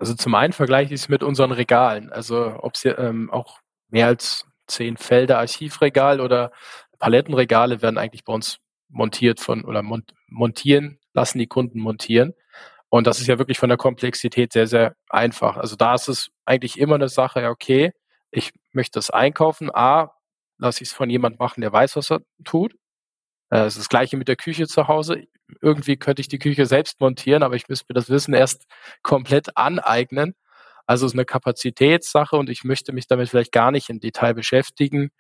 Also zum einen vergleiche ich es mit unseren Regalen. Also ob sie ähm, auch mehr als zehn Felder Archivregal oder Palettenregale werden eigentlich bei uns montiert von oder mont montieren, lassen die Kunden montieren. Und das ist ja wirklich von der Komplexität sehr, sehr einfach. Also da ist es eigentlich immer eine Sache, okay, ich möchte das einkaufen. A, lasse ich es von jemand machen, der weiß, was er tut. Äh, es ist das gleiche mit der Küche zu Hause. Irgendwie könnte ich die Küche selbst montieren, aber ich müsste mir das Wissen erst komplett aneignen. Also es ist eine Kapazitätssache und ich möchte mich damit vielleicht gar nicht im Detail beschäftigen.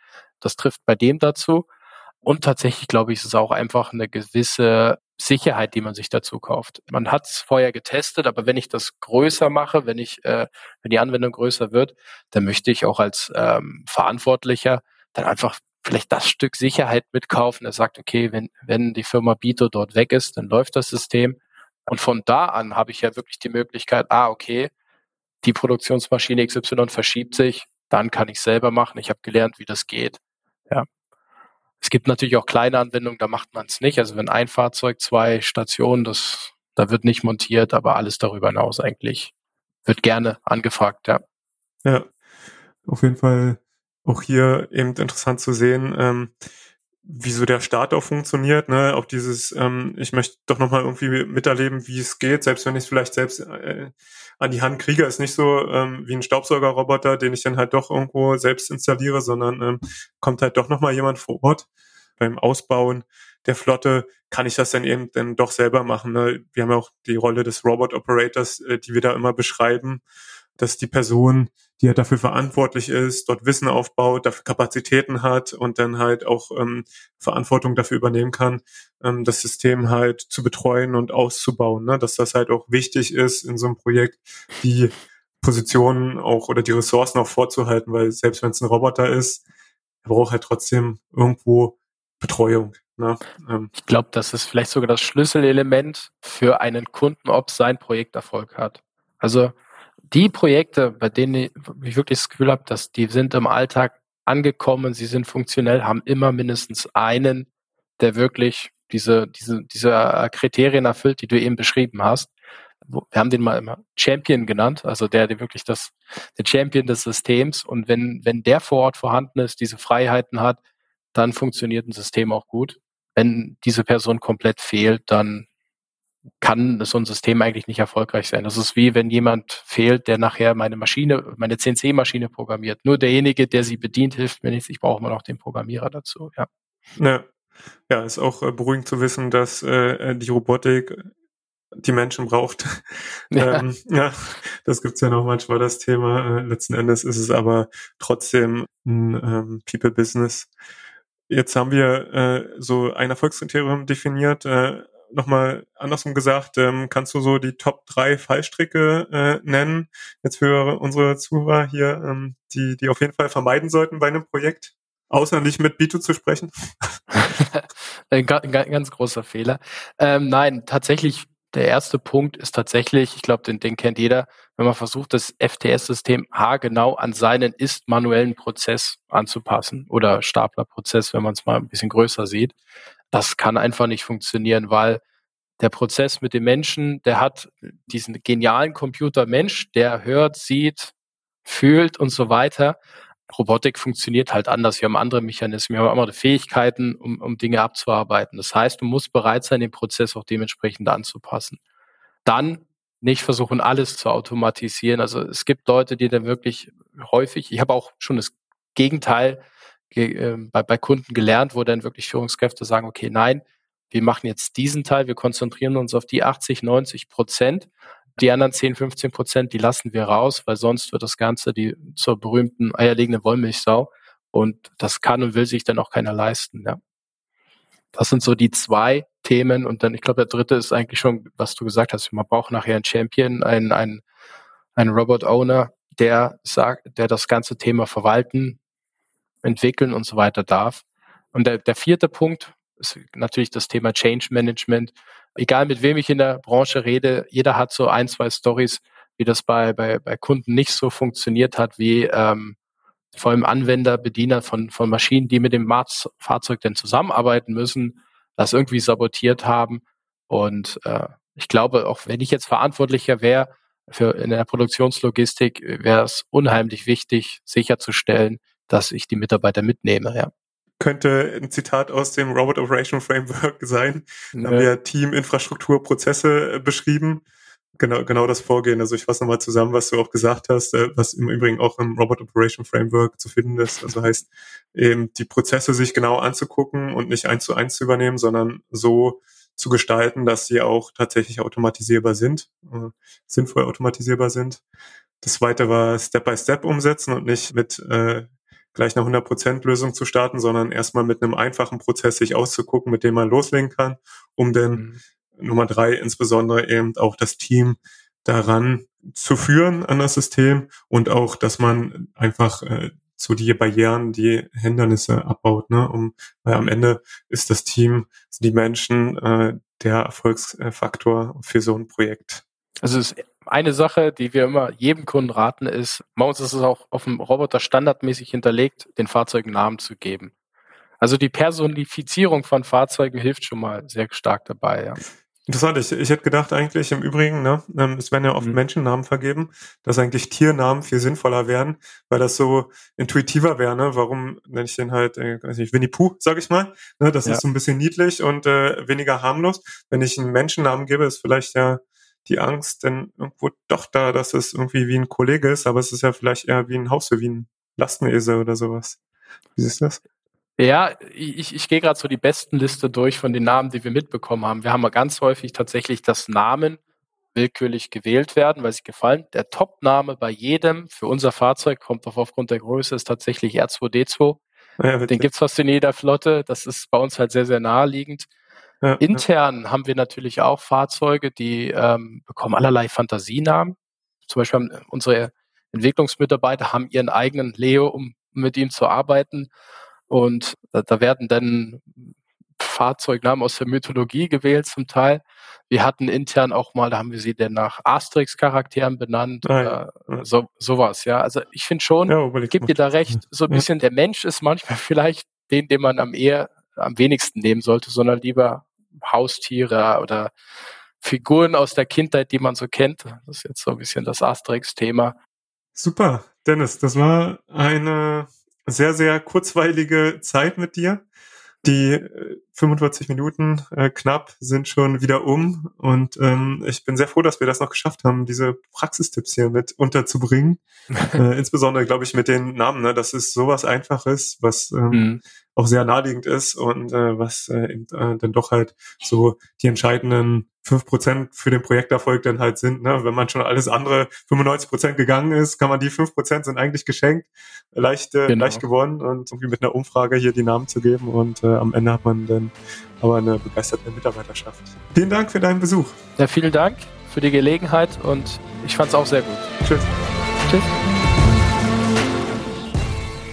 Das trifft bei dem dazu. Und tatsächlich, glaube ich, ist es auch einfach eine gewisse Sicherheit, die man sich dazu kauft. Man hat es vorher getestet, aber wenn ich das größer mache, wenn ich, äh, wenn die Anwendung größer wird, dann möchte ich auch als ähm, Verantwortlicher dann einfach vielleicht das Stück Sicherheit mitkaufen. Er sagt, okay, wenn, wenn die Firma Bito dort weg ist, dann läuft das System. Und von da an habe ich ja wirklich die Möglichkeit, ah, okay, die Produktionsmaschine XY verschiebt sich, dann kann ich selber machen. Ich habe gelernt, wie das geht. Ja. Es gibt natürlich auch kleine Anwendungen, da macht man es nicht. Also wenn ein Fahrzeug, zwei Stationen, das, da wird nicht montiert, aber alles darüber hinaus eigentlich wird gerne angefragt, ja. Ja, auf jeden Fall auch hier eben interessant zu sehen, ähm, wie so der Start auch funktioniert, ne? Auch dieses, ähm, ich möchte doch nochmal irgendwie miterleben, wie es geht, selbst wenn ich es vielleicht selbst äh, an die Hand kriege, ist nicht so ähm, wie ein Staubsaugerroboter, den ich dann halt doch irgendwo selbst installiere, sondern ähm, kommt halt doch nochmal jemand vor Ort. Beim Ausbauen der Flotte kann ich das dann eben dann doch selber machen. Ne? Wir haben ja auch die Rolle des Robot Operators, äh, die wir da immer beschreiben dass die Person, die ja dafür verantwortlich ist, dort Wissen aufbaut, dafür Kapazitäten hat und dann halt auch ähm, Verantwortung dafür übernehmen kann, ähm, das System halt zu betreuen und auszubauen. Ne? Dass das halt auch wichtig ist in so einem Projekt, die Positionen auch oder die Ressourcen auch vorzuhalten, weil selbst wenn es ein Roboter ist, er braucht halt trotzdem irgendwo Betreuung. Ne? Ähm. Ich glaube, das ist vielleicht sogar das Schlüsselelement für einen Kunden, ob sein Projekt Erfolg hat. Also die Projekte, bei denen ich wirklich das Gefühl habe, dass die sind im Alltag angekommen, sie sind funktionell, haben immer mindestens einen, der wirklich diese, diese, diese Kriterien erfüllt, die du eben beschrieben hast. Wir haben den mal immer Champion genannt, also der, der wirklich das, der Champion des Systems. Und wenn, wenn der vor Ort vorhanden ist, diese Freiheiten hat, dann funktioniert ein System auch gut. Wenn diese Person komplett fehlt, dann kann so ein System eigentlich nicht erfolgreich sein. Das ist wie wenn jemand fehlt, der nachher meine Maschine, meine CNC-Maschine programmiert. Nur derjenige, der sie bedient, hilft mir nichts. Ich brauche immer noch den Programmierer dazu. Ja. Ja, ja ist auch äh, beruhigend zu wissen, dass äh, die Robotik die Menschen braucht. Ja, ähm, ja das gibt's ja noch manchmal das Thema. Äh, letzten Endes ist es aber trotzdem ein ähm, People-Business. Jetzt haben wir äh, so ein Erfolgskriterium definiert. Äh, Nochmal andersrum gesagt, ähm, kannst du so die Top drei Fallstricke äh, nennen, jetzt für unsere Zuhörer hier, ähm, die, die auf jeden Fall vermeiden sollten bei einem Projekt? Außer nicht mit Bito zu sprechen? ein, ganz großer Fehler. Ähm, nein, tatsächlich, der erste Punkt ist tatsächlich, ich glaube, den, den kennt jeder, wenn man versucht, das FTS-System haargenau an seinen ist manuellen Prozess anzupassen oder Staplerprozess, wenn man es mal ein bisschen größer sieht. Das kann einfach nicht funktionieren, weil der Prozess mit dem Menschen, der hat diesen genialen Computer Mensch, der hört, sieht, fühlt und so weiter. Robotik funktioniert halt anders. Wir haben andere Mechanismen, wir haben andere Fähigkeiten, um, um Dinge abzuarbeiten. Das heißt, du musst bereit sein, den Prozess auch dementsprechend anzupassen. Dann nicht versuchen, alles zu automatisieren. Also es gibt Leute, die dann wirklich häufig, ich habe auch schon das Gegenteil äh, bei, bei Kunden gelernt, wo dann wirklich Führungskräfte sagen, okay, nein, wir machen jetzt diesen Teil, wir konzentrieren uns auf die 80, 90 Prozent. Die anderen 10, 15 Prozent, die lassen wir raus, weil sonst wird das Ganze die zur berühmten eierlegenden Wollmilchsau. Und das kann und will sich dann auch keiner leisten. Ja. Das sind so die zwei Themen. Und dann, ich glaube, der dritte ist eigentlich schon, was du gesagt hast. Man braucht nachher einen Champion, einen, einen, einen Robot Owner, der sagt, der das ganze Thema verwalten, entwickeln und so weiter darf. Und der, der vierte Punkt ist natürlich das Thema Change Management. Egal mit wem ich in der Branche rede, jeder hat so ein, zwei Stories, wie das bei, bei, bei Kunden nicht so funktioniert hat, wie ähm, vor allem Anwender, Bediener von, von Maschinen, die mit dem Fahrzeug denn zusammenarbeiten müssen, das irgendwie sabotiert haben. Und äh, ich glaube, auch wenn ich jetzt Verantwortlicher wäre für in der Produktionslogistik, wäre es unheimlich wichtig, sicherzustellen, dass ich die Mitarbeiter mitnehme, ja. Könnte ein Zitat aus dem Robot Operation Framework sein. Da haben wir Team, Infrastruktur, Prozesse äh, beschrieben. Genau, genau das Vorgehen. Also ich fasse nochmal zusammen, was du auch gesagt hast, äh, was im Übrigen auch im Robot Operation Framework zu finden ist. Also heißt eben die Prozesse sich genau anzugucken und nicht eins zu eins zu übernehmen, sondern so zu gestalten, dass sie auch tatsächlich automatisierbar sind, äh, sinnvoll automatisierbar sind. Das zweite war Step by Step umsetzen und nicht mit äh, gleich eine 100% Lösung zu starten, sondern erstmal mit einem einfachen Prozess sich auszugucken, mit dem man loslegen kann, um dann mhm. Nummer drei insbesondere eben auch das Team daran zu führen an das System und auch, dass man einfach äh, so die Barrieren, die Hindernisse abbaut, ne? Um, weil am Ende ist das Team, die Menschen äh, der Erfolgsfaktor für so ein Projekt. Also es ist eine Sache, die wir immer jedem Kunden raten, ist, bei uns ist es auch auf dem Roboter standardmäßig hinterlegt, den Fahrzeugen Namen zu geben. Also die Personifizierung von Fahrzeugen hilft schon mal sehr stark dabei, ja. Interessant, ich, ich hätte gedacht eigentlich im Übrigen, ne, ähm, es werden ja oft mhm. Menschennamen vergeben, dass eigentlich Tiernamen viel sinnvoller wären, weil das so intuitiver wäre, ne? Warum nenne ich den halt, äh, weiß nicht, Winnie Pooh, sag ich mal. Ne? Das ja. ist so ein bisschen niedlich und äh, weniger harmlos. Wenn ich einen Menschennamen gebe, ist vielleicht ja die Angst denn irgendwo doch da, dass es irgendwie wie ein Kollege ist, aber es ist ja vielleicht eher wie ein Haustier, wie ein Lastenesel oder sowas. Wie siehst du das? Ja, ich, ich gehe gerade so die besten Liste durch von den Namen, die wir mitbekommen haben. Wir haben ja ganz häufig tatsächlich, dass Namen willkürlich gewählt werden, weil sie gefallen. Der Top-Name bei jedem für unser Fahrzeug kommt auch aufgrund der Größe ist tatsächlich R2D2. Ja, Den gibt's fast in jeder Flotte. Das ist bei uns halt sehr, sehr naheliegend. Ja, Intern ja. haben wir natürlich auch Fahrzeuge, die ähm, bekommen allerlei Fantasienamen. Zum Beispiel haben unsere Entwicklungsmitarbeiter haben ihren eigenen Leo, um mit ihm zu arbeiten. Und da, da werden dann Fahrzeugnamen aus der Mythologie gewählt zum Teil. Wir hatten intern auch mal, da haben wir sie denn nach Asterix-Charakteren benannt, ah, ja. äh, so, sowas, ja. Also ich finde schon, ja, ich gebe dir da recht, so ein bisschen, der Mensch ist manchmal vielleicht den, den man am eher, am wenigsten nehmen sollte, sondern lieber Haustiere oder Figuren aus der Kindheit, die man so kennt. Das ist jetzt so ein bisschen das Asterix-Thema. Super, Dennis, das war eine sehr, sehr kurzweilige Zeit mit dir. Die 45 äh, Minuten äh, knapp sind schon wieder um und ähm, ich bin sehr froh, dass wir das noch geschafft haben, diese Praxistipps hier mit unterzubringen. äh, insbesondere, glaube ich, mit den Namen, ne, dass es sowas Einfaches, was ähm, mhm auch sehr naheliegend ist und äh, was äh, eben, äh, dann doch halt so die entscheidenden fünf Prozent für den Projekterfolg dann halt sind. Ne? Wenn man schon alles andere 95 Prozent gegangen ist, kann man die fünf Prozent sind eigentlich geschenkt, leicht, äh, genau. leicht gewonnen und irgendwie mit einer Umfrage hier die Namen zu geben und äh, am Ende hat man dann aber eine begeisterte Mitarbeiterschaft. Vielen Dank für deinen Besuch. Ja, vielen Dank für die Gelegenheit und ich fand es auch sehr gut. Tschüss. Tschüss.